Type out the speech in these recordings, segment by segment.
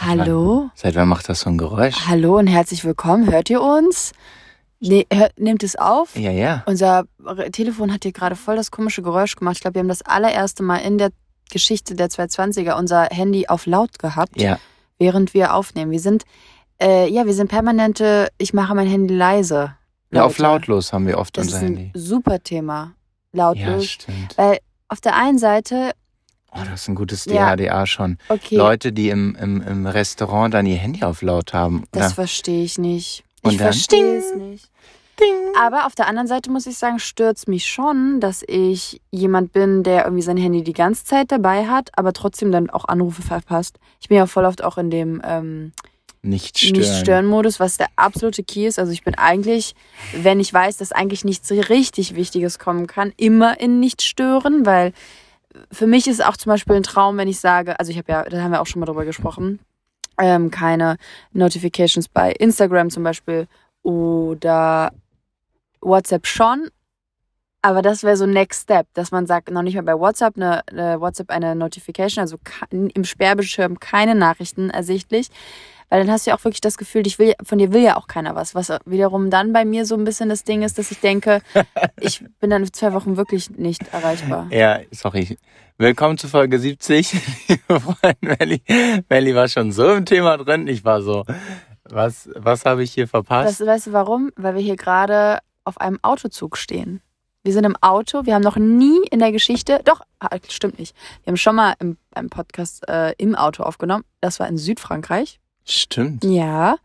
Hallo? Seit wann macht das so ein Geräusch? Hallo und herzlich willkommen. Hört ihr uns? Ne, hört, nehmt es auf? Ja, ja. Unser Telefon hat hier gerade voll das komische Geräusch gemacht. Ich glaube, wir haben das allererste Mal in der Geschichte der 220er unser Handy auf laut gehabt, Ja. während wir aufnehmen. Wir sind, äh, ja, wir sind permanente, ich mache mein Handy leise. ja auf lautlos haben wir oft Das unser Handy. super Thema. Ja, Lautlos. stimmt. Weil auf der einen Seite, Oh, das ist ein gutes Ja. DHDA schon. okay, Leute, die im, im, im Restaurant dann ihr Handy auf laut haben. das verstehe ich nicht. Und ich verstehe es nicht. Ding. Aber auf der anderen Seite muss ich sagen, stört's mich schon, dass ich jemand bin, der irgendwie sein Handy die ganze Zeit dabei hat, aber trotzdem dann auch Anrufe verpasst. Ich bin ja voll oft auch in dem ähm, Nicht stören. Nicht-Stören-Modus, was der absolute Key ist. Also ich bin eigentlich, wenn ich weiß, dass eigentlich nichts richtig Wichtiges kommen kann, immer in Nicht-Stören, weil für mich ist auch zum Beispiel ein Traum, wenn ich sage, also ich habe ja, da haben wir auch schon mal drüber gesprochen, ähm, keine Notifications bei Instagram zum Beispiel oder WhatsApp schon. Aber das wäre so Next Step, dass man sagt, noch nicht mal bei WhatsApp eine, eine WhatsApp eine Notification, also im Sperrbildschirm keine Nachrichten ersichtlich. Weil dann hast du ja auch wirklich das Gefühl, dich will, von dir will ja auch keiner was. Was wiederum dann bei mir so ein bisschen das Ding ist, dass ich denke, ich bin dann zwei Wochen wirklich nicht erreichbar. Ja, sorry. Willkommen zu Folge 70. Liebe Freunde, Melli, Melli war schon so im Thema drin. Ich war so, was, was habe ich hier verpasst? Das, weißt du warum? Weil wir hier gerade auf einem Autozug stehen. Wir sind im Auto, wir haben noch nie in der Geschichte, doch, ah, stimmt nicht. Wir haben schon mal im, einen Podcast äh, im Auto aufgenommen. Das war in Südfrankreich. Stimmt. Ja,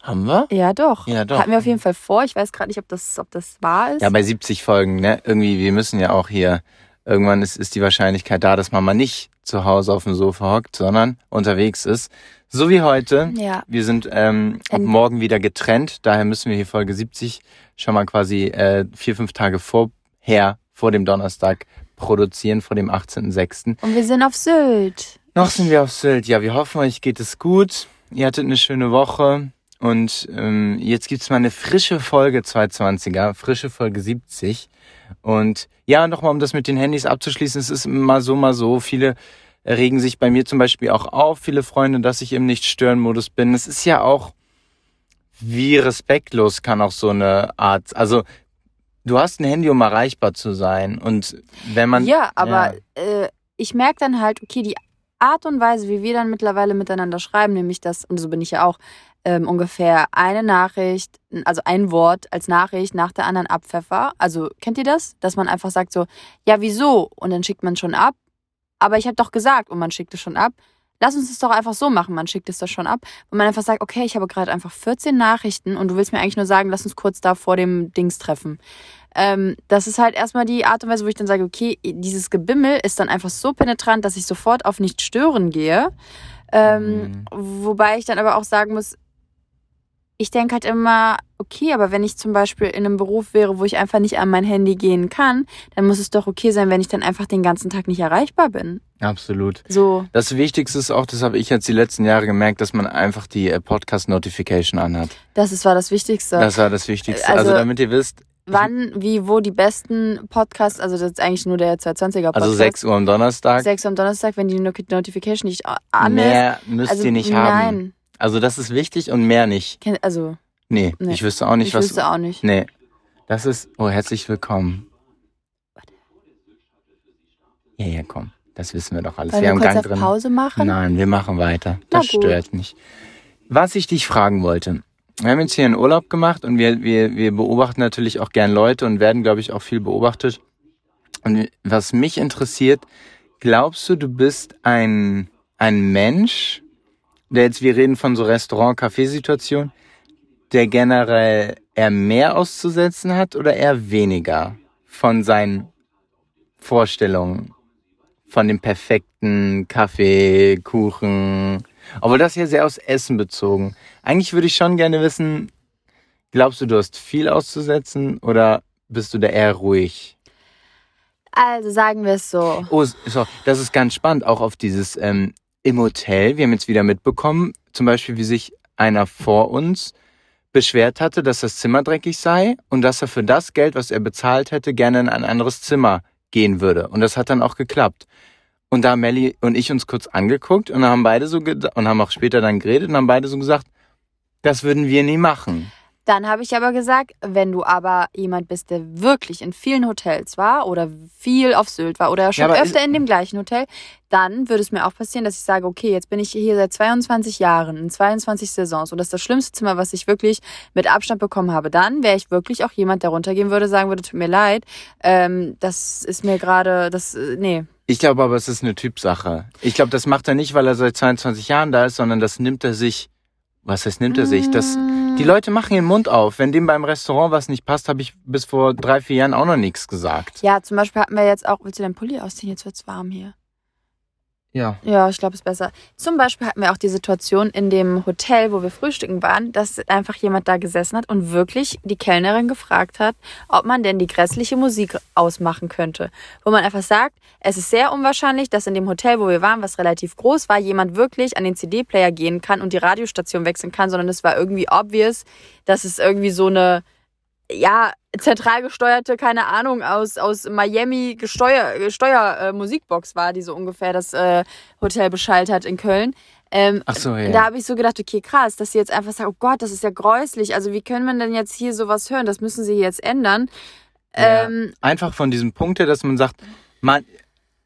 Haben wir? ja doch. Ja, doch. Hatten wir auf jeden Fall vor. Ich weiß gerade nicht, ob das, ob das wahr ist. Ja, bei 70 Folgen, ne? Irgendwie, wir müssen ja auch hier, irgendwann ist, ist die Wahrscheinlichkeit da, dass man mal nicht zu Hause auf dem Sofa hockt, sondern unterwegs ist. So wie heute. ja. Wir sind ähm, ab morgen wieder getrennt, daher müssen wir hier Folge 70 schon mal quasi äh, vier, fünf Tage vorher, vor dem Donnerstag produzieren, vor dem 18.06. Und wir sind auf Sylt. Noch sind wir auf Sylt. Ja, wir hoffen, euch geht es gut. Ihr hattet eine schöne Woche. Und ähm, jetzt gibt's mal eine frische Folge 220er, frische Folge 70. Und ja, nochmal, um das mit den Handys abzuschließen, es ist mal so, mal so. Viele regen sich bei mir zum Beispiel auch auf, viele Freunde, dass ich im Nicht-Stören-Modus bin. Es ist ja auch, wie respektlos kann auch so eine Art, also du hast ein Handy, um erreichbar zu sein. Und wenn man... ja, aber Äh, ich merke dann halt, okay, die Art und Weise, wie wir dann mittlerweile miteinander schreiben, nämlich das, und so bin ich ja auch, ähm, ungefähr eine Nachricht, also ein Wort als Nachricht nach der anderen abpfeffer. Also kennt ihr das? Dass man einfach sagt so, ja, wieso? Und dann schickt man schon ab. Aber ich habe doch gesagt und man schickt es schon ab. Lass uns das doch einfach so machen, man schickt es doch schon ab. Und man einfach sagt, okay, ich habe gerade einfach 14 Nachrichten und du willst mir eigentlich nur sagen, lass uns kurz da vor dem Dings treffen. Ähm, das ist halt erstmal die Art und Weise, wo ich dann sage, okay, dieses Gebimmel ist dann einfach so penetrant, dass ich sofort auf nicht stören gehe. Ähm, Wobei ich dann aber auch sagen muss, ich denke halt immer, okay, aber wenn ich zum Beispiel in einem Beruf wäre, wo ich einfach nicht an mein Handy gehen kann, dann muss es doch okay sein, wenn ich dann einfach den ganzen Tag nicht erreichbar bin. Absolut. So, Das Wichtigste ist auch, das habe ich jetzt die letzten Jahre gemerkt, dass man einfach die äh, Podcast-Notification anhat. das ist, war das Wichtigste. Das war das Wichtigste. Also- Also, damit ihr wisst, Wann, wie, wo die besten Podcasts, also das ist eigentlich nur der 220er Podcast. also 6 Uhr am Donnerstag, 6 am Donnerstag, wenn die Not- Notification nicht an ist. mehr müsst Also, ihr nicht nein. haben. Also das ist wichtig und mehr nicht. Kenn- Also, Nee, Nee. ich wüsste auch nicht, ich was... wüsste auch nicht. Nee, das ist... Oh, herzlich willkommen. Ja, ja, komm. Das wissen wir doch alles. Wollen wir wir haben kurz Gang auf drin. Pause machen? Nein, wir machen weiter. Na Das gut. stört nicht. Was ich dich fragen wollte. Wir haben jetzt hier einen Urlaub gemacht und wir, wir, wir beobachten natürlich auch gern Leute und werden, glaube ich, auch viel beobachtet. Und was mich interessiert, glaubst du, du bist ein, ein Mensch, der jetzt, wir reden von so Restaurant-Café-Situation, der generell eher mehr auszusetzen hat oder eher weniger von seinen Vorstellungen? Von dem perfekten Kaffee, Kuchen. Aber das hier sehr aus Essen bezogen. Eigentlich würde ich schon gerne wissen, glaubst du, du hast viel auszusetzen oder bist du da eher ruhig? Also sagen wir es so. Oh, so, das ist ganz spannend, auch auf dieses ähm, im Hotel. Wir haben jetzt wieder mitbekommen, zum Beispiel, wie sich einer vor uns beschwert hatte, dass das Zimmer dreckig sei und dass er für das Geld, was er bezahlt hätte, gerne in ein anderes Zimmer gehen würde. Und das hat dann auch geklappt. Und da haben Melly und ich uns kurz angeguckt und haben beide so und haben auch später dann geredet und haben beide so gesagt, das würden wir nie machen. Dann habe ich aber gesagt, wenn du aber jemand bist, der wirklich in vielen Hotels war oder viel auf Sylt war oder schon aber öfter in dem gleichen Hotel, dann würde es mir auch passieren, dass ich sage, okay, jetzt bin ich hier seit 22 Jahren, in 22 Saisons und das ist das schlimmste Zimmer, was ich wirklich mit Abstand bekommen habe. Dann wäre ich wirklich auch jemand, der runtergehen würde, sagen würde, tut mir leid, ähm, das ist mir gerade, das, äh, nee. Ich glaube aber, es ist eine Typsache. Ich glaube, das macht er nicht, weil er seit 22 Jahren da ist, sondern das nimmt er sich. Was heißt, nimmt er sich? Das, die Leute machen ihren Mund auf. Wenn dem beim Restaurant was nicht passt, habe ich bis vor drei, vier Jahren auch noch nichts gesagt. Ja, zum Beispiel hatten wir jetzt auch, willst du deinen Pulli ausziehen? Jetzt wird's warm hier. Ja. Ja, ich glaube, es ist besser. Zum Beispiel hatten wir auch die Situation in dem Hotel, wo wir frühstücken waren, dass einfach jemand da gesessen hat und wirklich die Kellnerin gefragt hat, ob man denn die grässliche Musik ausmachen könnte. Wo man einfach sagt, es ist sehr unwahrscheinlich, dass in dem Hotel, wo wir waren, was relativ groß war, jemand wirklich an den CD-Player gehen kann und die Radiostation wechseln kann, sondern es war irgendwie obvious, dass es irgendwie so eine ja, zentral gesteuerte, keine Ahnung, aus, aus Miami gesteuer, Steuer, äh, Musikbox war, die so ungefähr das äh, Hotel beschallt hat in Köln. Ähm, Ach so, ja. Da habe ich so gedacht, okay, krass, dass sie jetzt einfach sagen, oh Gott, das ist ja gräuslich. Also wie können wir denn jetzt hier sowas hören? Das müssen sie jetzt ändern. Ja. Ähm, Einfach von diesem Punkt her, dass man sagt, man,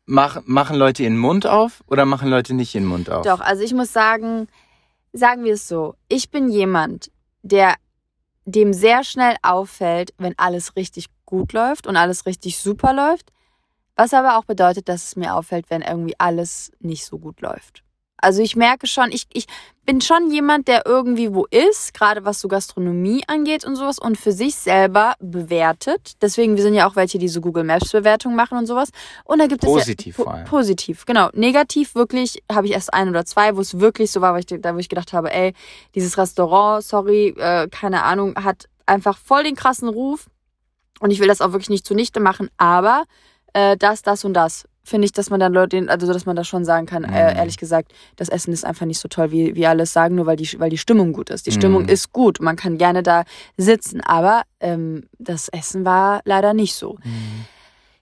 mach, machen Leute ihren Mund auf oder machen Leute nicht ihren Mund auf? Doch, also ich muss sagen, sagen wir es so, ich bin jemand, der dem sehr schnell auffällt, wenn alles richtig gut läuft und alles richtig super läuft, was aber auch bedeutet, dass es mir auffällt, wenn irgendwie alles nicht so gut läuft. Also ich merke schon, ich, ich bin schon jemand, der irgendwie wo ist, gerade was so Gastronomie angeht und sowas und für sich selber bewertet. Deswegen, wir sind ja auch welche, die so Google Maps Bewertungen machen und sowas. Und da gibt Positiv es ja, vor allem. Positiv, genau. Negativ wirklich habe ich erst ein oder zwei, wo es wirklich so war, wo ich, da wo ich gedacht habe, ey, dieses Restaurant, sorry, äh, keine Ahnung, hat einfach voll den krassen Ruf. Und ich will das auch wirklich nicht zunichte machen, aber äh, das, das und das finde ich, dass man dann Leute, also dass man da schon sagen kann, äh, Mhm. ehrlich gesagt, das Essen ist einfach nicht so toll, wie, wie alles sagen, nur weil die, weil die Stimmung gut ist. Die Stimmung Mhm. ist gut, man kann gerne da sitzen, aber ähm, das Essen war leider nicht so. Mhm.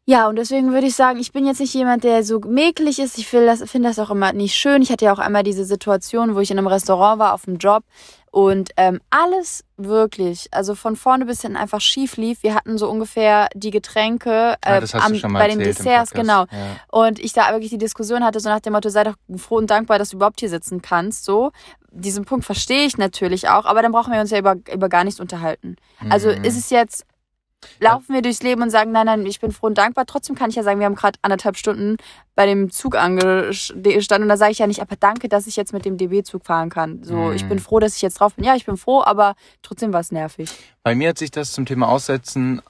Ja, und deswegen würde ich sagen, ich bin jetzt nicht jemand, der so mäkelig ist. Ich das, finde das auch immer nicht schön. Ich hatte ja auch einmal diese Situation, wo ich in einem Restaurant war auf dem Job und ähm, alles wirklich, also von vorne bis hinten einfach schief lief. Wir hatten so ungefähr die Getränke äh, hast du am, bei den Desserts, genau. Ja. Und ich da wirklich die Diskussion hatte, so nach dem Motto, sei doch froh und dankbar, dass du überhaupt hier sitzen kannst. So, diesen Punkt verstehe ich natürlich auch, aber dann brauchen wir uns ja über, über gar nichts unterhalten. Also Mhm. ist es jetzt, laufen wir durchs Leben und sagen, nein, nein, ich bin froh und dankbar. Trotzdem kann ich ja sagen, wir haben gerade anderthalb Stunden bei dem Zug angestanden und da sage ich ja nicht, aber danke, dass ich jetzt mit dem DB-Zug fahren kann. So, Mhm. ich bin froh, dass ich jetzt drauf bin. Ja, ich bin froh, aber trotzdem war es nervig. Bei mir hat sich das zum Thema Aussetzen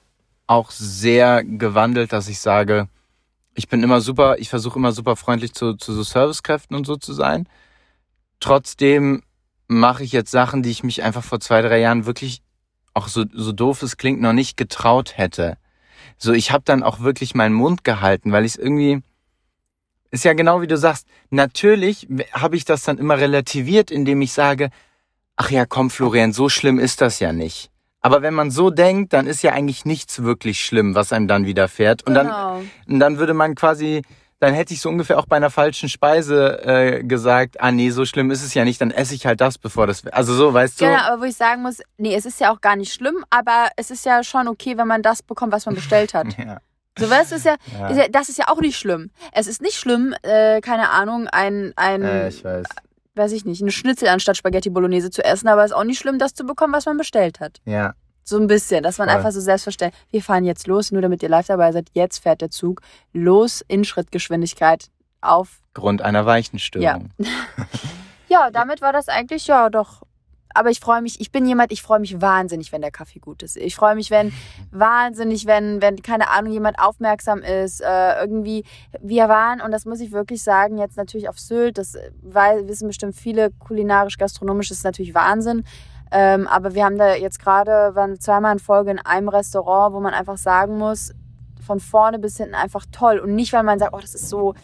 auch sehr gewandelt, dass ich sage, ich bin immer super, ich versuche immer super freundlich zu, zu so Servicekräften und so zu sein. Trotzdem mache ich jetzt Sachen, die ich mich einfach vor zwei, drei Jahren wirklich, auch so, so doof es klingt, noch nicht getraut hätte. So, ich habe dann auch wirklich meinen Mund gehalten, weil ich es irgendwie, ist ja genau wie du sagst, natürlich habe ich das dann immer relativiert, indem ich sage, ach ja, komm Florian, so schlimm ist das ja nicht. Aber wenn man so denkt, dann ist ja eigentlich nichts wirklich schlimm, was einem dann widerfährt. Und dann, Genau. und dann würde man quasi, dann hätte ich so ungefähr auch bei einer falschen Speise äh, gesagt, ah nee, so schlimm ist es ja nicht, dann esse ich halt das, bevor das, also so, weißt du? Genau, aber wo ich sagen muss, nee, es ist ja auch gar nicht schlimm, aber es ist ja schon okay, wenn man das bekommt, was man bestellt hat. Ja. So, weißt du, ist ja, Ja. ist ja, das ist ja auch nicht schlimm. Es ist nicht schlimm, äh, keine Ahnung, ein, ein, Äh, ich weiß. weiß ich nicht, eine Schnitzel anstatt Spaghetti Bolognese zu essen, aber es ist auch nicht schlimm, das zu bekommen, was man bestellt hat. Ja. So ein bisschen, dass man Voll. einfach so selbstverständlich, wir fahren jetzt los, nur damit ihr live dabei seid, jetzt fährt der Zug los in Schrittgeschwindigkeit auf. Grund einer Weichenstörung. Ja, damit war das eigentlich, ja, doch. Aber ich freue mich, ich bin jemand, ich freue mich wahnsinnig, wenn der Kaffee gut ist. Ich freue mich, wenn, wahnsinnig, wenn, wenn, keine Ahnung, jemand aufmerksam ist, äh, irgendwie, wir waren, und das muss ich wirklich sagen, jetzt natürlich auf Sylt, das weil, wissen bestimmt viele, kulinarisch, gastronomisch ist natürlich Wahnsinn. Ähm, aber wir haben da jetzt gerade, waren zweimal in Folge in einem Restaurant, wo man einfach sagen muss, von vorne bis hinten einfach toll. Und nicht, weil man sagt, oh, das ist so,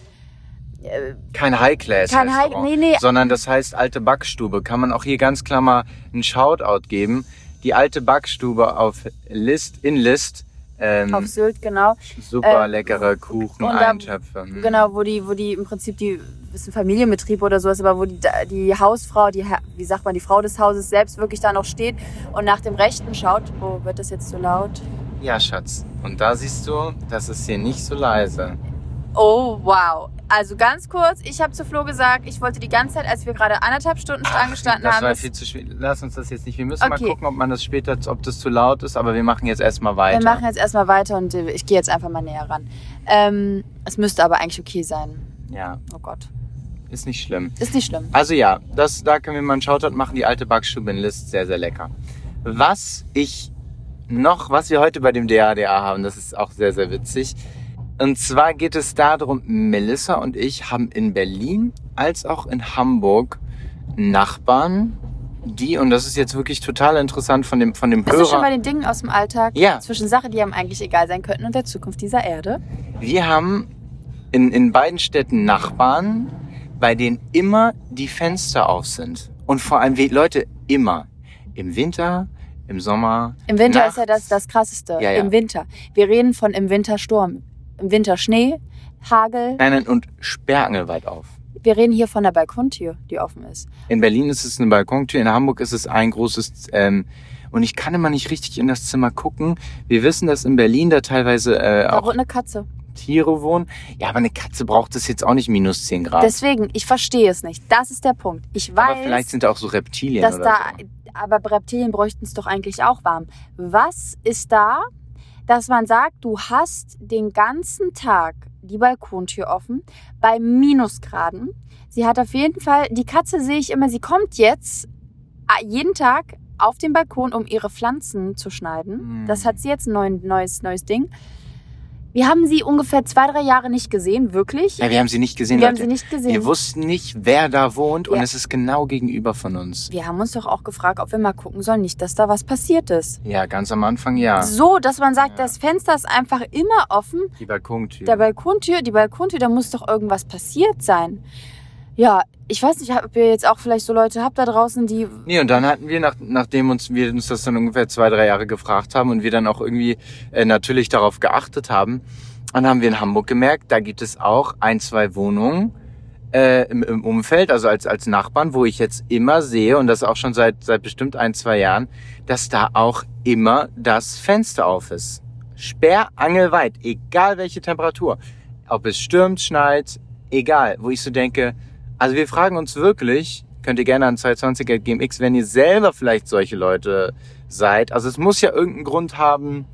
äh, Kein High-Class. kein High, nee, nee, Sondern das heißt alte Backstube. Kann man auch hier ganz klar mal einen Shoutout geben. Die alte Backstube auf List, in List Ähm, auf Sylt, genau. super ähm, leckere Kuchen, und da- Eintöpfe. hm. Genau, wo die, wo die im Prinzip die, ein Familienbetrieb oder sowas, aber wo die, die Hausfrau, die, wie sagt man, die Frau des Hauses selbst wirklich da noch steht und nach dem Rechten schaut. Oh, wird das jetzt zu laut? Ja, Schatz. Und da siehst du, das ist hier nicht so leise. Oh, wow. Also ganz kurz, ich habe zu Flo gesagt, ich wollte die ganze Zeit, als wir gerade anderthalb Stunden angestanden das haben, war viel zu schwer. Lass uns das jetzt nicht. Wir müssen Okay. mal gucken, ob man das später, ob das zu laut ist, aber wir machen jetzt erstmal wir weiter. machen jetzt erstmal weiter und äh, ich gehe jetzt einfach mal näher ran. Ähm, es müsste aber eigentlich okay sein. ja, Oh Gott. Ist nicht schlimm. Ist nicht schlimm. Also ja, das, da können wir mal einen Shoutout machen. Die alte Backstube in List, sehr, sehr lecker. Was ich noch, was wir heute bei dem DADA haben, das ist auch sehr, sehr witzig. Und zwar geht es darum, Melissa und ich haben in Berlin als auch in Hamburg Nachbarn, die, und das ist jetzt wirklich total interessant von dem, von dem Bist du schon bei Hörer, den Dingen aus dem Alltag? Ja. Zwischen Sachen, die einem eigentlich egal sein könnten und der Zukunft dieser Erde? wir haben in, in beiden Städten Nachbarn, bei denen immer die Fenster auf sind. Und vor allem, wie- Leute, immer. Im Winter, im Sommer. Im Winter nachts. ist ja das, das Krasseste. Ja, ja. Im Winter. Wir reden von im Winter Sturm. Im Winter Schnee, Hagel. Nein, nein, und sperrangelweit auf. Wir reden hier von der Balkontür, die offen ist. In Berlin ist es eine Balkontür, in Hamburg ist es ein großes, ähm, und ich kann immer nicht richtig in das Zimmer gucken. Wir wissen, dass in Berlin da teilweise äh, Da auch wohnt eine Katze. Tiere wohnen. Ja, aber eine Katze braucht es jetzt auch nicht minus 10 Grad. Deswegen, ich verstehe es nicht. Das ist der Punkt. Ich aber weiß, vielleicht sind da auch so Reptilien dass da, so. aber Reptilien bräuchten es doch eigentlich auch warm. Was ist da, dass man sagt, du hast den ganzen Tag die Balkontür offen bei Minusgraden? Sie hat auf jeden Fall, die Katze sehe ich immer, sie kommt jetzt ah, jeden Tag auf den Balkon, um ihre Pflanzen zu schneiden. Mm. Das hat sie jetzt ein neu- neues, neues Ding. Wir haben sie ungefähr zwei, drei Jahre nicht gesehen, wirklich. Ja, wir haben sie nicht gesehen, Wir haben Leute. sie nicht gesehen. Wir wussten nicht, wer da wohnt und Ja. es ist genau gegenüber von uns. Wir haben uns doch auch gefragt, ob wir mal gucken sollen, nicht, dass da was passiert ist. Ja, ganz am Anfang ja. So, dass man sagt, Ja. das Fenster ist einfach immer offen. Die Balkontür. Der Balkontür, die Balkontür, da muss doch irgendwas passiert sein. Ja, ich weiß nicht, ob ihr jetzt auch vielleicht so Leute habt da draußen, die. Nee, und dann hatten wir, nach, nachdem uns, wir uns das dann ungefähr zwei, drei Jahre gefragt haben und wir dann auch irgendwie äh, natürlich darauf geachtet haben, dann haben wir in Hamburg gemerkt, da gibt es auch ein, zwei Wohnungen äh, im, im Umfeld, also als, als Nachbarn, wo ich jetzt immer sehe, und das auch schon seit, seit bestimmt ein, zwei Jahren, dass da auch immer das Fenster auf ist. Sperrangelweit, egal welche Temperatur. Ob es stürmt, schneit, egal. Wo ich so denke, also wir fragen uns wirklich, könnt ihr gerne an 220 GMX, wenn ihr selber vielleicht solche Leute seid. Also es muss ja irgendeinen Grund haben.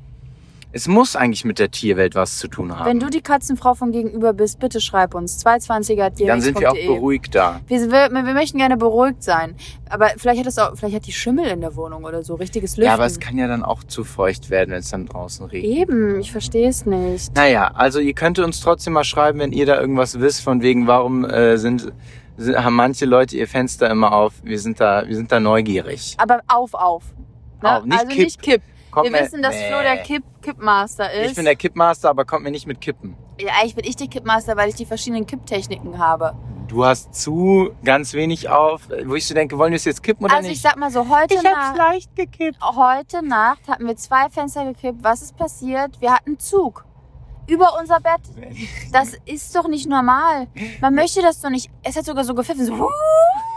Es muss eigentlich mit der Tierwelt was zu tun haben. Wenn du die Katzenfrau von gegenüber bist, bitte schreib uns. 220er Dann sind wir auch beruhigt da. Wir, wir, wir möchten gerne beruhigt sein. Aber vielleicht hat es auch, vielleicht hat die Schimmel in der Wohnung oder so, richtiges Lüften. Ja, aber es kann ja dann auch zu feucht werden, wenn es dann draußen regnet. Eben, ich verstehe es nicht. Naja, also ihr könnt uns trotzdem mal schreiben, wenn ihr da irgendwas wisst, von wegen, warum äh, sind, sind, haben manche Leute ihr Fenster immer auf. Wir sind da, wir sind da neugierig. Aber auf, auf. Ne? Auf, nicht also kipp. nicht kipp. Kommt Wir mir- wissen, dass Nee. Flo der Kipp Kippmaster ist. Ich bin der Kippmaster, aber kommt mir nicht mit Kippen. ja, eigentlich bin ich der Kippmaster, weil ich die verschiedenen Kipptechniken habe. Du hast zu ganz wenig auf, wo ich so denke, wollen wir es jetzt kippen oder also nicht? ich sag mal so, heute Nacht, leicht gekippt. heute Nacht hatten wir zwei Fenster gekippt. Was ist passiert? Wir hatten Zug. Über unser Bett. Das ist doch nicht normal. Man möchte das doch nicht. Es hat sogar so gepfiffen. So, "Huh,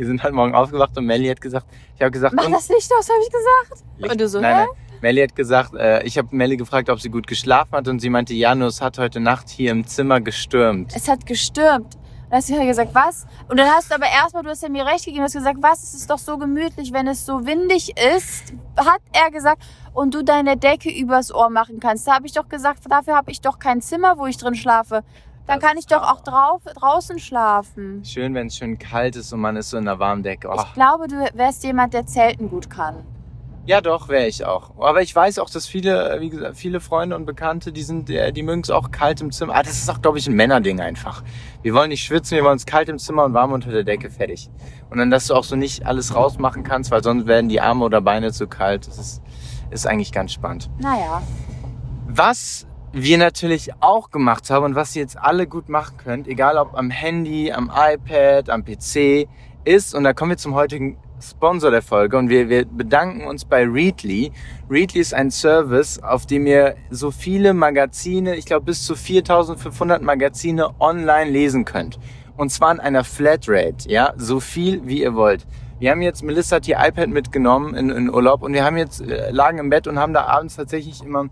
Wir sind halt morgen aufgewacht und Melly hat gesagt, ich habe gesagt, mach und das Licht aus, habe ich gesagt. Licht- Und du so, nein, hä? nein. Melly hat gesagt, äh, ich habe Melly gefragt, ob sie gut geschlafen hat und sie meinte, ja, nur es hat heute Nacht hier im Zimmer gestürmt. Es hat gestürmt. Und dann hast du ja gesagt, was? Und dann hast du aber erstmal, du hast ja mir recht gegeben, du hast gesagt, was? Es ist doch so gemütlich, wenn es so windig ist, hat er gesagt, und du deine Decke übers Ohr machen kannst. Da habe ich doch gesagt, dafür habe ich doch kein Zimmer, wo ich drin schlafe. Dann kann ich doch auch drauf, draußen schlafen. Schön, wenn es schön kalt ist und man ist so in einer warmen Decke. Oh. Ich glaube, du wärst jemand, der Zelten gut kann. Ja, doch, wäre ich auch. Aber ich weiß auch, dass viele, wie gesagt, viele Freunde und Bekannte, die sind, äh, die mögen es auch kalt im Zimmer. Ah, das ist auch, glaube ich, ein Männerding einfach. Wir wollen nicht schwitzen, wir wollen es kalt im Zimmer und warm unter der Decke, fertig. Und dann, dass du auch so nicht alles rausmachen kannst, weil sonst werden die Arme oder Beine zu kalt. Das ist, ist eigentlich ganz spannend. Naja. Was wir natürlich auch gemacht haben und was ihr jetzt alle gut machen könnt, egal ob am Handy, am iPad, am PC, ist, und da kommen wir zum heutigen, Sponsor der Folge und wir, wir bedanken uns bei Readly. Readly ist ein Service, auf dem ihr so viele Magazine, ich glaube bis zu 4500 Magazine online lesen könnt. Und zwar in einer Flatrate, ja, so viel wie ihr wollt. Wir haben jetzt, Melissa hat ihr iPad mitgenommen in, in Urlaub und wir haben jetzt, äh, lagen im Bett und haben da abends tatsächlich immer,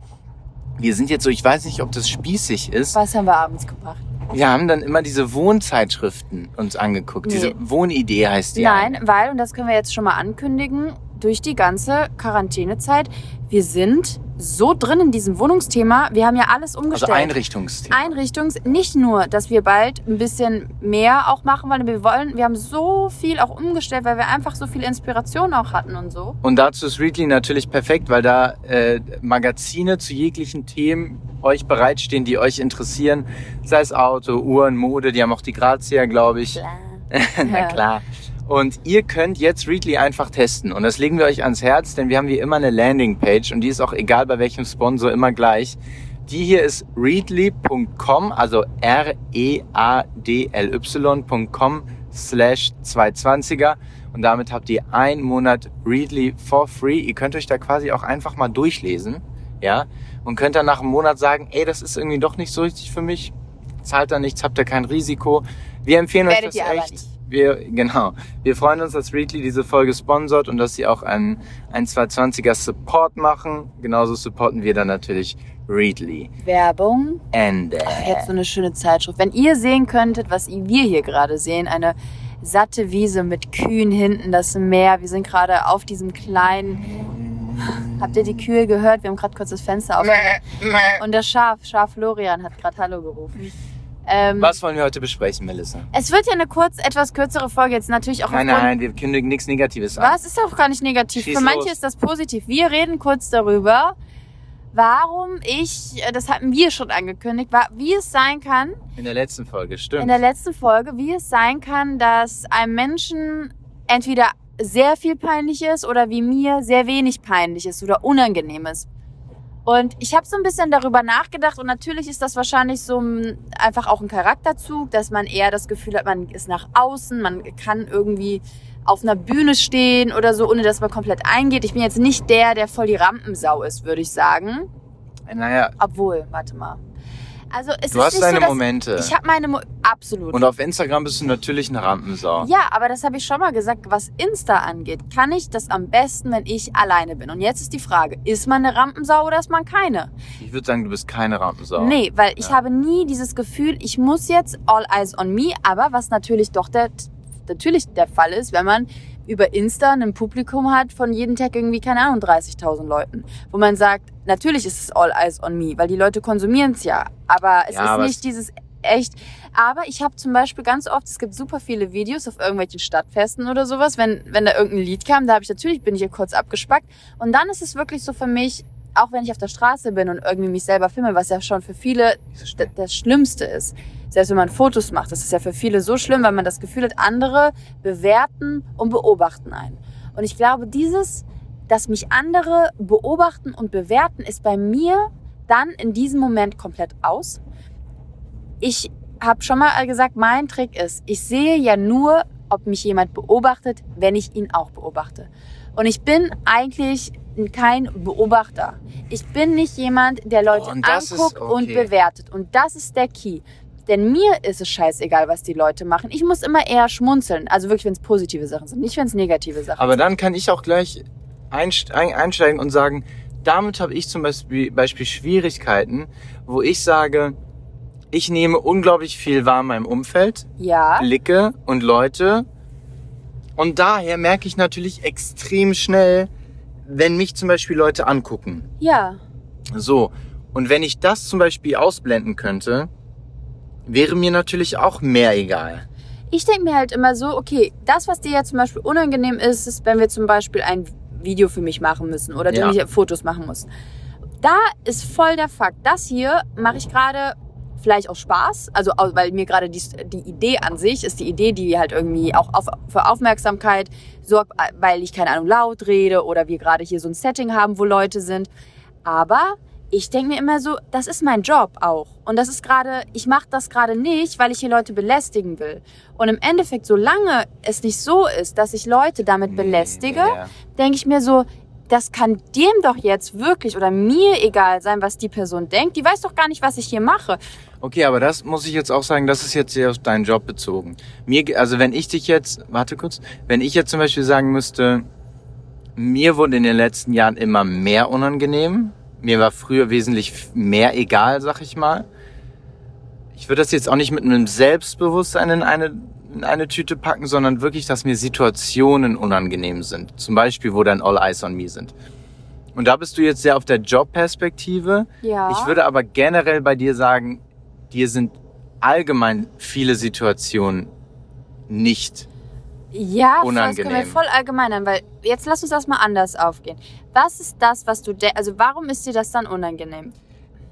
wir sind jetzt so, ich weiß nicht, ob das spießig ist. Was haben wir abends gebracht? Wir haben dann immer diese Wohnzeitschriften uns angeguckt. Nee. Diese Wohnidee heißt die. Nein, eine. weil, und das können wir jetzt schon mal ankündigen, durch die ganze Quarantänezeit, wir sind so drin in diesem Wohnungsthema, wir haben ja alles Also umgestellt. Einrichtungsthema. Einrichtungs, nicht nur, dass wir bald ein bisschen mehr auch machen wollen, wir wollen, wir haben so viel auch umgestellt, weil wir einfach so viel Inspiration auch hatten und so. Und dazu ist Readly natürlich perfekt, weil da äh, Magazine zu jeglichen Themen euch bereitstehen, die euch interessieren. Sei es Auto, Uhren, Mode, die haben auch die Grazia, glaube ich. Na Ja. klar. Und ihr könnt jetzt Readly einfach testen. Und das legen wir euch ans Herz, denn wir haben wie immer eine Landingpage und die ist auch egal bei welchem Sponsor immer gleich. Die hier ist readly.com, also R-E-A-D-L-Y.com slash 220er. Und damit habt ihr einen Monat Readly for free. Ihr könnt euch da quasi auch einfach mal durchlesen, ja, und könnt dann nach einem Monat sagen, ey, das ist irgendwie doch nicht so richtig für mich. Zahlt da nichts, habt ihr kein Risiko. Wir empfehlen euch Werdet das ihr aber echt. Wir, genau. Wir freuen uns, dass Readly diese Folge sponsort und dass sie auch einen, einen 220er Support machen. Genauso supporten wir dann natürlich Readly. Werbung. Ende. Jetzt so eine schöne Zeitschrift. Wenn ihr sehen könntet, was wir hier gerade sehen, eine satte Wiese mit Kühen hinten, das Meer. Wir sind gerade auf diesem kleinen. Habt ihr die Kühe gehört? Wir haben gerade kurz das Fenster auf. Und das Schaf, Schaf Florian, hat gerade Hallo gerufen. Ähm, Was wollen wir heute besprechen, Melissa? Es wird ja eine kurz, etwas kürzere Folge jetzt natürlich auch Nein, nein, wir kündigen nichts Negatives an. Was ist auch gar nicht negativ. Schieß Für manche los. ist das positiv. Wir reden kurz darüber, warum ich, äh, das hatten wir schon angekündigt, wie es sein kann, In der letzten Folge, stimmt. in der letzten Folge, wie es sein kann, dass einem Menschen entweder sehr viel peinlich ist oder wie mir sehr wenig peinlich ist oder unangenehm ist. Und ich habe so ein bisschen darüber nachgedacht und natürlich ist das wahrscheinlich so ein, einfach auch ein Charakterzug, dass man eher das Gefühl hat, man ist nach außen, man kann irgendwie auf einer Bühne stehen oder so, ohne dass man komplett eingeht. Ich bin jetzt nicht der, der voll die Rampensau ist, würde ich sagen. naja, Obwohl, warte mal. Also es du ist hast nicht deine so, Momente. ich habe meine Mo absolut. Und auf Instagram bist du natürlich eine Rampensau. Ja, aber das habe ich schon mal gesagt. Was Insta angeht, kann ich das am besten, wenn ich alleine bin. Und jetzt ist die Frage, ist man eine Rampensau oder ist man keine? Ich würde sagen, du bist keine Rampensau. Nee, weil ich Ja. habe nie dieses Gefühl, ich muss jetzt all eyes on me. Aber was natürlich doch der, natürlich der Fall ist, wenn man über Insta ein Publikum hat von jeden Tag irgendwie, keine Ahnung, 30.000 Leuten. Wo man sagt, natürlich ist es all eyes on me, weil die Leute konsumieren es ja. Aber es Ja, ist aber nicht es- dieses echt. Aber ich habe zum Beispiel ganz oft, es gibt super viele Videos auf irgendwelchen Stadtfesten oder sowas, wenn, wenn da irgendein Lied kam, da habe ich natürlich, bin ich ja kurz abgespackt. Und dann ist es wirklich so für mich, auch wenn ich auf der Straße bin und irgendwie mich selber filme, was ja schon für viele das Schlimmste ist. Selbst wenn man Fotos macht, das ist ja für viele so schlimm, weil man das Gefühl hat, andere bewerten und beobachten einen. Und ich glaube, dieses, dass mich andere beobachten und bewerten, ist bei mir dann in diesem Moment komplett aus. Ich habe schon mal gesagt, mein Trick ist, ich sehe ja nur, ob mich jemand beobachtet, wenn ich ihn auch beobachte. Und ich bin eigentlich kein Beobachter. Ich bin nicht jemand, der Leute Und anguckt und okay. bewertet. Und das ist der Key. Denn mir ist es scheißegal, was die Leute machen. Ich muss immer eher schmunzeln. Also wirklich, wenn es positive Sachen sind, nicht wenn es negative Sachen Aber dann kann ich auch gleich einsteigen und sagen, damit habe ich zum Beispiel, Schwierigkeiten, wo ich sage, ich nehme unglaublich viel wahr in meinem Umfeld. Ja. Blicke und Leute. Und daher merke ich natürlich extrem schnell, wenn mich zum Beispiel Leute angucken. Ja. So. Und wenn ich das zum Beispiel ausblenden könnte, wäre mir natürlich auch mehr egal. Ich denke mir halt immer so, okay, das, was dir ja zum Beispiel unangenehm ist, ist, wenn wir zum Beispiel ein Video für mich machen müssen oder du Ja. mich Fotos machen musst. Da ist voll der Fakt. Das hier mache ich gerade vielleicht aus Spaß, also weil mir gerade die, die Idee an sich ist die Idee, die halt irgendwie auch auf, für Aufmerksamkeit sorgt, weil ich keine Ahnung laut rede oder wir gerade hier so ein Setting haben, wo Leute sind. Aber ich denke mir immer so, das ist mein Job auch. Und das ist gerade, ich mache das gerade nicht, weil ich hier Leute belästigen will. Und im Endeffekt, solange es nicht so ist, dass ich Leute damit belästige, ja. denke ich mir so, das kann dem doch jetzt wirklich oder mir egal sein, was die Person denkt. Die weiß doch gar nicht, was ich hier mache. Okay, aber das muss ich jetzt auch sagen, das ist jetzt sehr auf deinen Job bezogen. Mir, also wenn ich dich jetzt, warte kurz, wenn ich jetzt zum Beispiel sagen müsste, mir wurde in den letzten Jahren immer mehr unangenehm. Mir war früher wesentlich mehr egal, sag ich mal. Ich würde das jetzt auch nicht mit einem Selbstbewusstsein in eine, in eine Tüte packen, sondern wirklich, dass mir Situationen unangenehm sind. Zum Beispiel, wo dann All Eyes on Me sind. Und da bist du jetzt sehr auf der Jobperspektive. Ja. Ich würde aber generell bei dir sagen, dir sind allgemein viele Situationen nicht. Ja, voll, das können wir Unangenehm. voll allgemeinern, weil jetzt lass uns das mal anders aufgehen. Was ist das, was du also warum ist dir das dann unangenehm?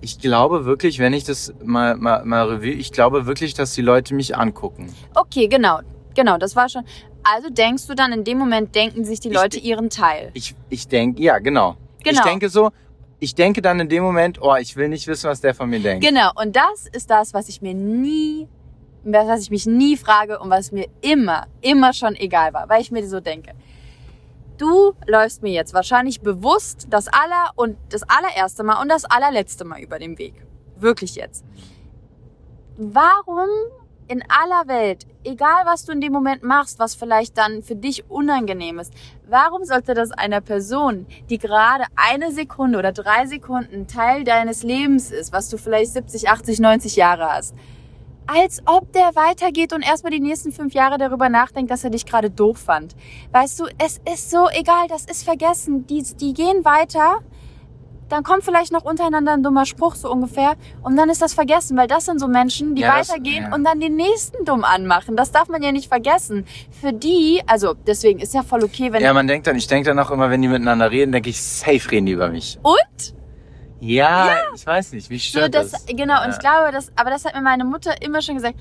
Ich glaube wirklich, wenn ich das mal, mal, mal review, ich glaube wirklich, dass die Leute mich angucken. Okay, genau, genau, das war schon. Also denkst du dann in dem Moment, denken sich die Ich Leute ihren Teil. Ich, ich denke, ja, genau. Ich Genau. denke so, ich denke dann in dem Moment, oh, ich will nicht wissen, was der von mir denkt. Genau, und das ist das, was ich mir nie, was ich mich nie frage und was mir immer, immer schon egal war, weil ich mir so denke. Du läufst mir jetzt wahrscheinlich bewusst das aller und das allererste Mal und das allerletzte Mal über den Weg. Wirklich jetzt. Warum in aller Welt, egal was du in dem Moment machst, was vielleicht dann für dich unangenehm ist, warum sollte das einer Person, die gerade eine Sekunde oder drei Sekunden Teil deines Lebens ist, was du vielleicht 70, 80, 90 Jahre hast, als ob der weitergeht und erstmal die nächsten fünf Jahre darüber nachdenkt, dass er dich gerade doof fand. Weißt du, es ist so egal, das ist vergessen. Die, die gehen weiter, dann kommt vielleicht noch untereinander ein dummer Spruch, so ungefähr, und dann ist das vergessen, weil das sind so Menschen, die Ja, das- weitergehen ja. und dann den nächsten dumm anmachen. Das darf man ja nicht vergessen. Für die, also deswegen ist ja voll okay, wenn. Ja, man denkt dann, ich denke dann auch immer, wenn die miteinander reden, denke ich, safe reden die über mich. und? Ja, ich weiß nicht, wie So, stört das, das? genau, und Ja. ich glaube, das, aber das hat mir meine Mutter immer schon gesagt.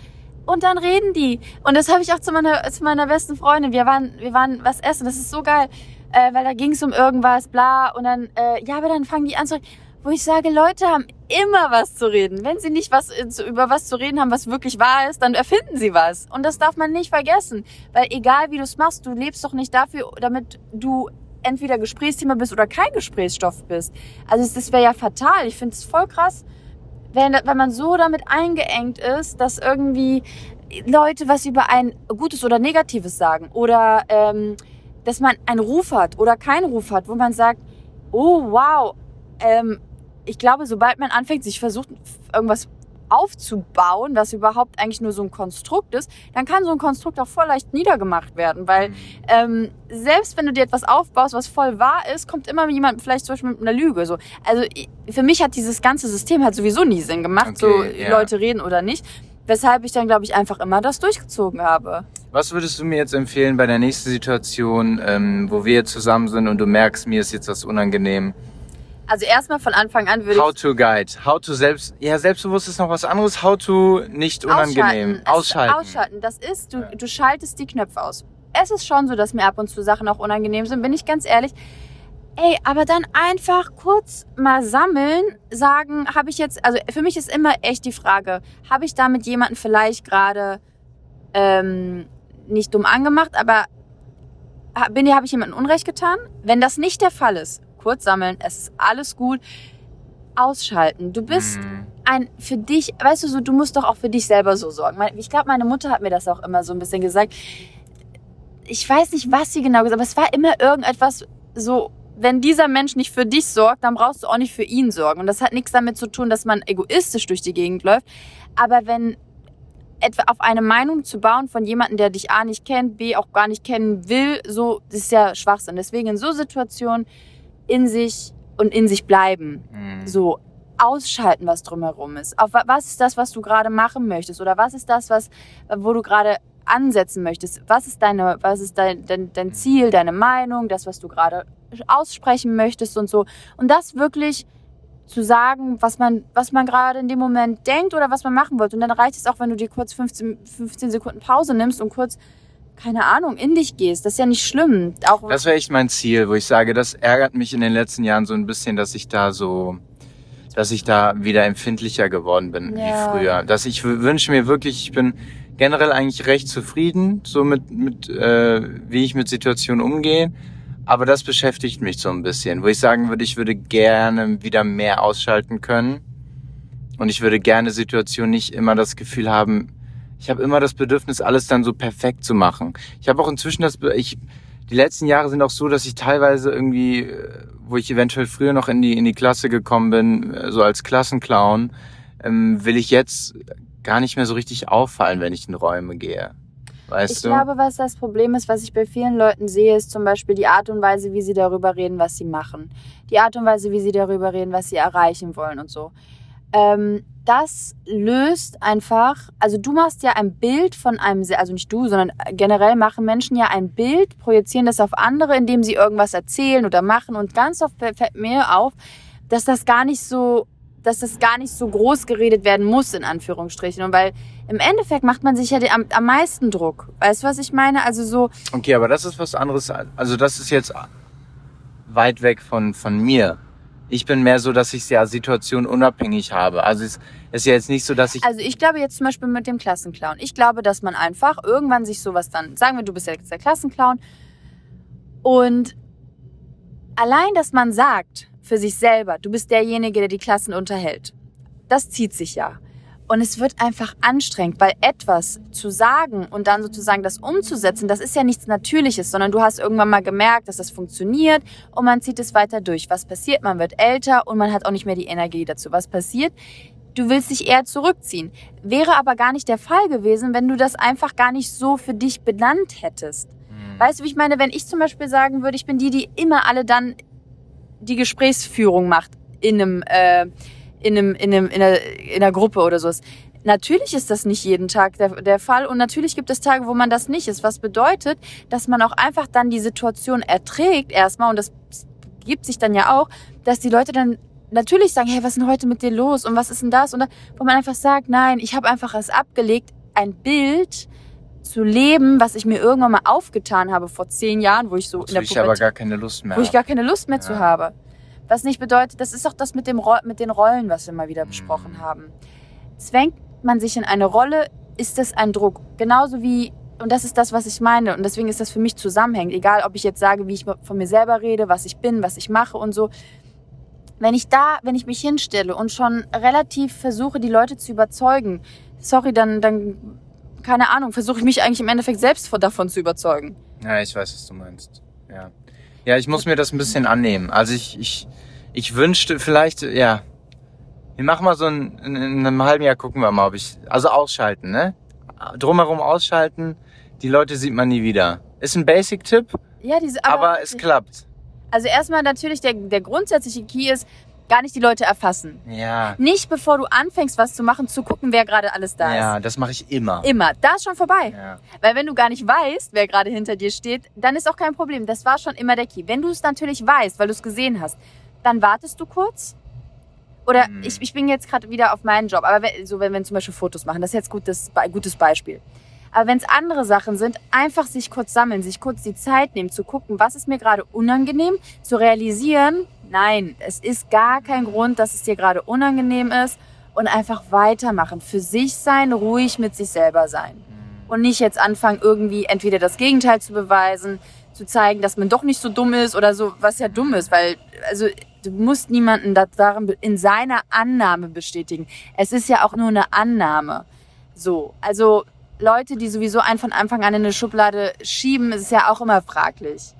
Und dann reden die. Und das habe ich auch zu meiner, zu meiner besten Freundin. Wir waren, wir waren was essen. Das ist so geil. Äh, weil da ging es um irgendwas, bla. Und dann, äh, ja, aber dann fangen die an zu reden. Wo ich sage, Leute haben immer was zu reden. Wenn sie nicht was, äh, über was zu reden haben, was wirklich wahr ist, dann erfinden sie was. Und das darf man nicht vergessen. Weil egal wie du es machst, du lebst doch nicht dafür, damit du entweder Gesprächsthema bist oder kein Gesprächsstoff bist. Also das wäre ja fatal. Ich finde es voll krass, wenn, wenn man so damit eingeengt ist, dass irgendwie Leute was über ein Gutes oder Negatives sagen oder ähm, dass man einen Ruf hat oder keinen Ruf hat, wo man sagt, oh wow, ähm, ich glaube, sobald man anfängt, sich versucht, irgendwas aufzubauen, was überhaupt eigentlich nur so ein Konstrukt ist, dann kann so ein Konstrukt auch voll leicht niedergemacht werden, weil ähm, selbst wenn du dir etwas aufbaust, was voll wahr ist, kommt immer jemand vielleicht zum Beispiel mit einer Lüge. So. Also für mich hat dieses ganze System hat sowieso nie Sinn gemacht, so Okay, ja. Leute reden oder nicht. Weshalb ich dann, glaube ich, einfach immer das durchgezogen habe. Was würdest du mir jetzt empfehlen bei der nächsten Situation, ähm, wo wir zusammen sind und du merkst, mir ist jetzt was unangenehm? Also erstmal von Anfang an würde How ich to guide, how to selbst, ja, selbstbewusst ist noch was anderes, how to nicht unangenehm. Ausschalten. Ausschalten. Ausschalten. Das ist, du, du schaltest die Knöpfe aus. Es ist schon so, dass mir ab und zu Sachen auch unangenehm sind, bin ich ganz ehrlich. Ey, aber dann einfach kurz mal sammeln, sagen, habe ich jetzt, also für mich ist immer echt die Frage, habe ich damit jemanden vielleicht gerade ähm, nicht dumm angemacht, aber bin habe ich jemandem Unrecht getan? Wenn das nicht der Fall ist, kurz sammeln, es ist alles gut, ausschalten. Du bist Hm. ein für dich, weißt du so, du musst doch auch für dich selber so sorgen. Ich glaube, meine Mutter hat mir das auch immer so ein bisschen gesagt. Ich weiß nicht, was sie genau gesagt hat, aber es war immer irgendetwas so, wenn dieser Mensch nicht für dich sorgt, dann brauchst du auch nicht für ihn sorgen. Und das hat nichts damit zu tun, dass man egoistisch durch die Gegend läuft. Aber wenn etwa auf eine Meinung zu bauen von jemandem, der dich A nicht kennt, B auch gar nicht kennen will, so das ist ja Schwachsinn. Deswegen in so Situationen in sich und in sich bleiben Hm. so ausschalten, was drumherum ist. Auf wa- was ist das, was du gerade machen möchtest? Oder was ist das, was, wo du gerade ansetzen möchtest? Was ist deine, was ist dein, dein, dein Ziel, deine Meinung, das, was du gerade aussprechen möchtest und so? Und das wirklich zu sagen, was man, was man gerade in dem Moment denkt oder was man machen wollte. Und dann reicht es auch, wenn du dir kurz 15, 15 Sekunden Pause nimmst und kurz, keine Ahnung, in dich gehst. Das ist ja nicht schlimm. Auch Das wäre echt mein Ziel, wo ich sage, das ärgert mich in den letzten Jahren so ein bisschen, dass ich da so dass ich da wieder empfindlicher geworden bin Ja. wie früher. Dass ich wünsche mir wirklich, ich bin generell eigentlich recht zufrieden, so mit, mit äh, wie ich mit Situationen umgehe. Aber das beschäftigt mich so ein bisschen, wo ich sagen würde, ich würde gerne wieder mehr ausschalten können. Und ich würde gerne Situationen nicht immer das Gefühl haben, ich habe immer das Bedürfnis, alles dann so perfekt zu machen. Ich habe auch inzwischen das, ich, die letzten Jahre sind auch so, dass ich teilweise irgendwie, äh, wo ich eventuell früher noch in die, in die Klasse gekommen bin, äh, so als Klassenclown, ähm, will ich jetzt gar nicht mehr so richtig auffallen, wenn ich in Räume gehe. Weißt Ich du? glaube, was das Problem ist, was ich bei vielen Leuten sehe, ist zum Beispiel die Art und Weise, wie sie darüber reden, was sie machen. Die Art und Weise, wie sie darüber reden, was sie erreichen wollen und so. Ähm, das löst einfach, also du machst ja ein Bild von einem, also nicht du, sondern generell machen Menschen ja ein Bild, projizieren das auf andere, indem sie irgendwas erzählen oder machen und ganz oft fällt mir auf, dass das gar nicht so, dass das gar nicht so groß geredet werden muss, in Anführungsstrichen. Und weil im Endeffekt macht man sich ja den, am, am meisten Druck. Weißt du, was ich meine? Also so, Okay, aber das ist was anderes. Also das ist jetzt weit weg von, von mir. Ich bin mehr so, dass ich ja Situation unabhängig habe. Also es ist ja jetzt nicht so, dass ich... also ich glaube jetzt zum Beispiel mit dem Klassenclown. Ich glaube, dass man einfach irgendwann sich sowas dann, sagen wir, du bist jetzt der Klassenclown und allein, dass man sagt für sich selber, du bist derjenige, der die Klassen unterhält, das zieht sich ja. Und es wird einfach anstrengend, weil etwas zu sagen und dann sozusagen das umzusetzen, das ist ja nichts Natürliches, sondern du hast irgendwann mal gemerkt, dass das funktioniert und man zieht es weiter durch. Was passiert? Man wird älter und man hat auch nicht mehr die Energie dazu. Was passiert? Du willst dich eher zurückziehen. Wäre aber gar nicht der Fall gewesen, wenn du das einfach gar nicht so für dich benannt hättest. Hm. Weißt du, wie ich meine, wenn ich zum Beispiel sagen würde, ich bin die, die immer alle dann die Gesprächsführung macht in einem, äh, in einem, in einem, in einer, in einer Gruppe oder so. Natürlich ist das nicht jeden Tag der, der Fall und natürlich gibt es Tage, wo man das nicht ist. Was bedeutet, dass man auch einfach dann die Situation erträgt erstmal und das gibt sich dann ja auch, dass die Leute dann natürlich sagen, hey, was ist denn heute mit dir los und was ist denn das? Und dann, wo man einfach sagt, nein, ich habe einfach es abgelegt, ein Bild zu leben, was ich mir irgendwann mal aufgetan habe vor zehn Jahren, wo ich so in Wozu der ich aber Pubertät gar keine Lust mehr wo ich gar keine Lust mehr zu Ja. habe. Was nicht bedeutet, das ist doch das mit, dem mit den Rollen, was wir mal wieder Mhm. besprochen haben. Zwängt man sich in eine Rolle, ist das ein Druck. Genauso wie, und das ist das, was ich meine, und deswegen ist das für mich zusammenhängend. Egal, ob ich jetzt sage, wie ich von mir selber rede, was ich bin, was ich mache und so. Wenn ich da, wenn ich mich hinstelle und schon relativ versuche, die Leute zu überzeugen, sorry, dann, dann, keine Ahnung, versuche ich mich eigentlich im Endeffekt selbst von- davon zu überzeugen. Ja, ich weiß, was du meinst. Ja. Ja, ich muss mir das ein bisschen annehmen. Also ich, ich, ich wünschte vielleicht, ja. Wir machen mal so ein, in, in einem halben Jahr gucken wir mal, ob ich, also ausschalten, ne? Drumherum ausschalten, die Leute sieht man nie wieder. Ist ein Basic-Tipp, Ja, diese, aber, es klappt. Also erstmal natürlich der, der grundsätzliche Key ist, gar nicht die Leute erfassen. Ja. Nicht bevor du anfängst, was zu machen, zu gucken, wer gerade alles da Ja, ist. das mache ich immer. Immer. Da ist schon vorbei. Ja. Weil wenn du gar nicht weißt, wer gerade hinter dir steht, dann ist auch kein Problem. Das war schon immer der Key. Wenn du es natürlich weißt, weil du es gesehen hast, dann wartest du kurz. Oder Mhm. ich, ich bin jetzt gerade wieder auf meinen Job. Aber wenn, so wenn wir zum Beispiel Fotos machen, das ist jetzt gutes, gutes Beispiel. Aber wenn es andere Sachen sind, einfach sich kurz sammeln, sich kurz die Zeit nehmen, zu gucken, was ist mir gerade unangenehm, zu realisieren, nein, es ist gar kein Grund, dass es dir gerade unangenehm ist und einfach weitermachen. Für sich sein, ruhig mit sich selber sein. Und nicht jetzt anfangen, irgendwie entweder das Gegenteil zu beweisen, zu zeigen, dass man doch nicht so dumm ist oder so, was ja dumm ist, weil, also, du musst niemanden da- darin in seiner Annahme bestätigen. Es ist ja auch nur eine Annahme. So, also Leute, die sowieso einen von Anfang an in eine Schublade schieben, ist ja auch immer fraglich.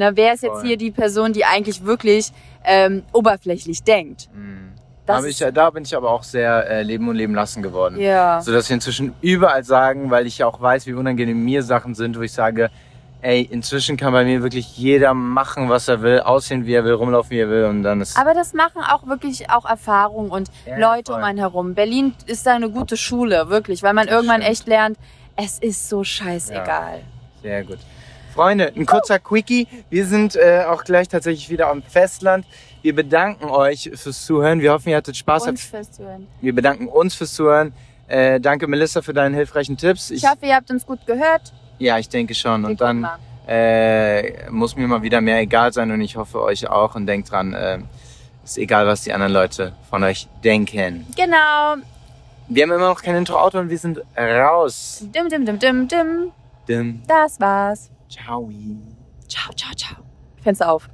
Ne, wer ist jetzt Voll. hier die Person, die eigentlich wirklich ähm, oberflächlich denkt? Mhm. Das Da bin, ich, ist- da bin ich aber auch sehr äh, leben und leben lassen geworden. Ja. So dass wir inzwischen überall sagen, weil ich ja auch weiß, wie unangenehm mir Sachen sind, wo ich sage, ey, inzwischen kann bei mir wirklich jeder machen, was er will, aussehen, wie er will, rumlaufen, wie er will und dann ist Aber das machen auch wirklich auch Erfahrung und Ja, Leute voll. um einen herum. Berlin ist da eine gute Schule, wirklich, weil man irgendwann stimmt. echt lernt, es ist so scheißegal. sehr gut. Freunde, ein kurzer Quickie. Wir sind äh, auch gleich tatsächlich wieder am Festland. Wir bedanken euch fürs Zuhören. Wir hoffen, ihr hattet Spaß. Und fürs Zuhören. Wir bedanken uns fürs Zuhören. Äh, danke Melissa für deine hilfreichen Tipps. Ich hoffe, ihr habt uns gut gehört. ja, ich denke schon. Wir Und dann äh, muss mir mal wieder mehr egal sein und ich hoffe euch auch und denkt dran, äh, Ist egal, was die anderen Leute von euch denken. Genau. Wir haben immer noch kein Intro-Auto und wir sind raus. Dim, dim, dim, dim, dim. Dim. Das war's. Ciao. Ciao, ciao, ciao. Fenster auf.